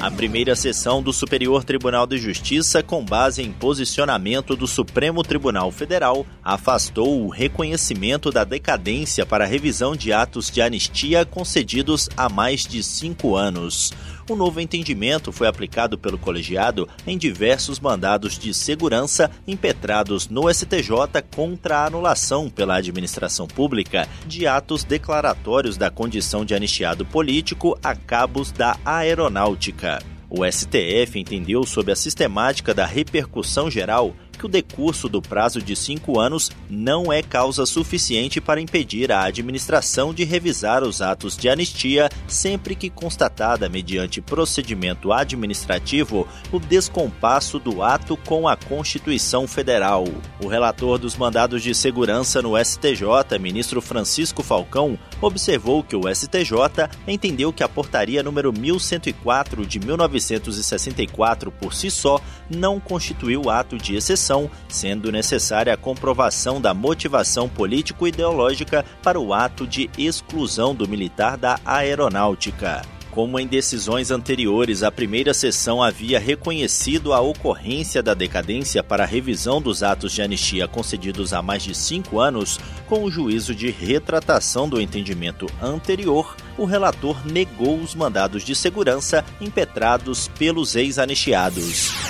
A primeira sessão do Superior Tribunal de Justiça, com base em posicionamento do Supremo Tribunal Federal, afastou o reconhecimento da decadência para revisão de atos de anistia concedidos há mais de cinco anos. O novo entendimento foi aplicado pelo colegiado em diversos mandados de segurança impetrados no STJ contra a anulação pela administração pública de atos declaratórios da condição de anistiado político a cabos da aeronáutica. O STF entendeu sobre a sistemática da repercussão geral que o decurso do prazo de cinco anos não é causa suficiente para impedir a administração de revisar os atos de anistia sempre que constatada mediante procedimento administrativo o descompasso do ato com a Constituição Federal. O relator dos mandados de segurança no STJ, ministro Francisco Falcão, observou que o STJ entendeu que a portaria número 1104 de 1964 por si só não constituiu ato de exceção sendo necessária a comprovação da motivação político-ideológica para o ato de exclusão do militar da aeronáutica. Como em decisões anteriores, a primeira sessão havia reconhecido a ocorrência da decadência para a revisão dos atos de anistia concedidos há mais de cinco anos, com o juízo de retratação do entendimento anterior, o relator negou os mandados de segurança impetrados pelos ex-anistiados.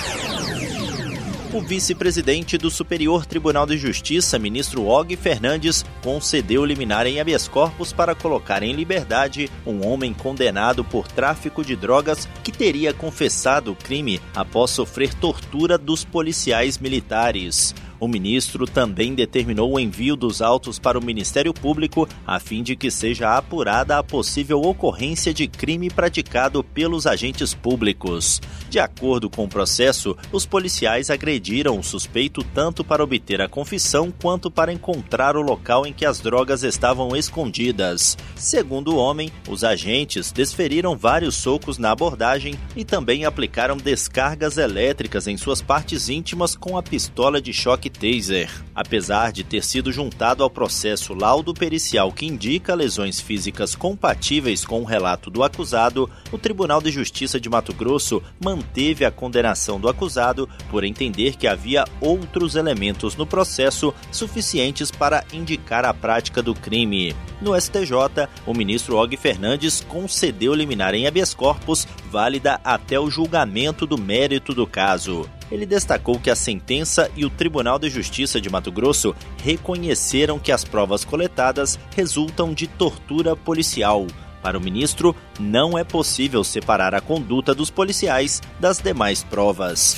O vice-presidente do Superior Tribunal de Justiça, ministro Og Fernandes, concedeu liminar em habeas corpus para colocar em liberdade um homem condenado por tráfico de drogas que teria confessado o crime após sofrer tortura dos policiais militares. O ministro também determinou o envio dos autos para o Ministério Público a fim de que seja apurada a possível ocorrência de crime praticado pelos agentes públicos. De acordo com o processo, os policiais agrediram o suspeito tanto para obter a confissão quanto para encontrar o local em que as drogas estavam escondidas. Segundo o homem, os agentes desferiram vários socos na abordagem e também aplicaram descargas elétricas em suas partes íntimas com a pistola de choque taser. Apesar de ter sido juntado ao processo laudo pericial que indica lesões físicas compatíveis com o relato do acusado, o Tribunal de Justiça de Mato Grosso manteve a condenação do acusado por entender que havia outros elementos no processo suficientes para indicar a prática do crime. No STJ, o ministro Og Fernandes concedeu liminar em habeas corpus válida até o julgamento do mérito do caso. Ele destacou que a sentença e o Tribunal de Justiça de Mato Grosso reconheceram que as provas coletadas resultam de tortura policial. Para o ministro, não é possível separar a conduta dos policiais das demais provas.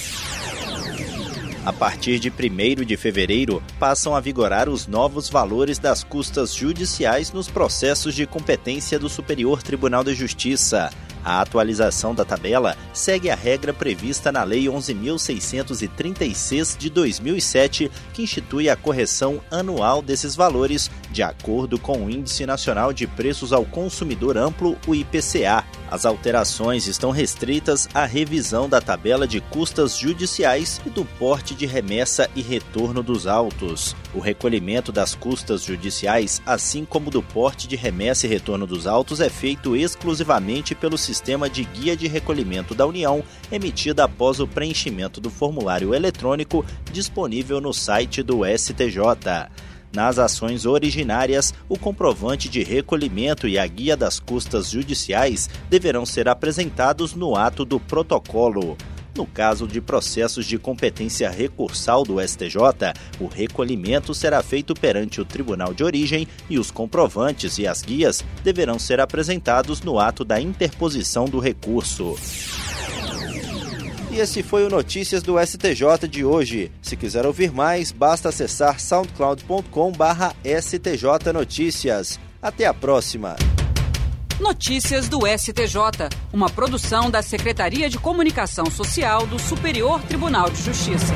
A partir de 1 de fevereiro, passam a vigorar os novos valores das custas judiciais nos processos de competência do Superior Tribunal de Justiça. A atualização da tabela segue a regra prevista na Lei 11.636 de 2007, que institui a correção anual desses valores de acordo com o Índice Nacional de Preços ao Consumidor Amplo, o IPCA. As alterações estão restritas à revisão da tabela de custas judiciais e do porte de remessa e retorno dos autos. O recolhimento das custas judiciais, assim como do porte de remessa e retorno dos autos, é feito exclusivamente pelo sistema de guia de recolhimento da União, emitida após o preenchimento do formulário eletrônico disponível no site do STJ. Nas ações originárias, o comprovante de recolhimento e a guia das custas judiciais deverão ser apresentados no ato do protocolo. No caso de processos de competência recursal do STJ, o recolhimento será feito perante o tribunal de origem e os comprovantes e as guias deverão ser apresentados no ato da interposição do recurso. E esse foi o Notícias do STJ de hoje. Se quiser ouvir mais, basta acessar soundcloud.com/stj notícias. Até a próxima. Notícias do STJ, uma produção da Secretaria de Comunicação Social do Superior Tribunal de Justiça.